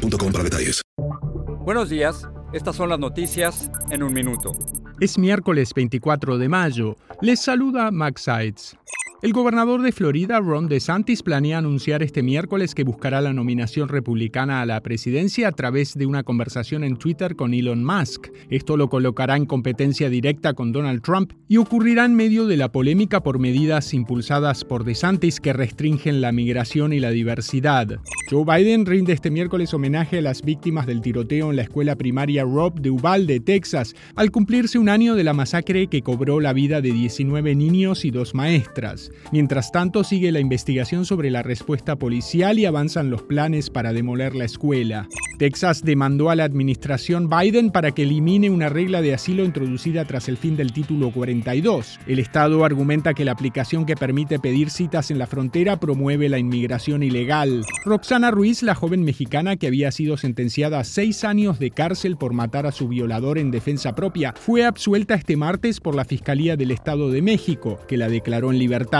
boostmobile.com para detalles. Buenos días, estas son las noticias en un minuto. Es miércoles 24 de mayo. Les saluda Max Sides. El gobernador de Florida, Ron DeSantis, planea anunciar este miércoles que buscará la nominación republicana a la presidencia a través de una conversación en Twitter con Elon Musk. Esto lo colocará en competencia directa con Donald Trump y ocurrirá en medio de la polémica por medidas impulsadas por DeSantis que restringen la migración y la diversidad. Joe Biden rinde este miércoles homenaje a las víctimas del tiroteo en la escuela primaria Rob de Uvalde, Texas, al cumplirse un año de la masacre que cobró la vida de 19 niños y dos maestras. Mientras tanto, sigue la investigación sobre la respuesta policial y avanzan los planes para demoler la escuela. Texas demandó a la administración Biden para que elimine una regla de asilo introducida tras el fin del título 42. El Estado argumenta que la aplicación que permite pedir citas en la frontera promueve la inmigración ilegal. Roxana Ruiz, la joven mexicana que había sido sentenciada a seis años de cárcel por matar a su violador en defensa propia, fue absuelta este martes por la Fiscalía del Estado de México, que la declaró en libertad.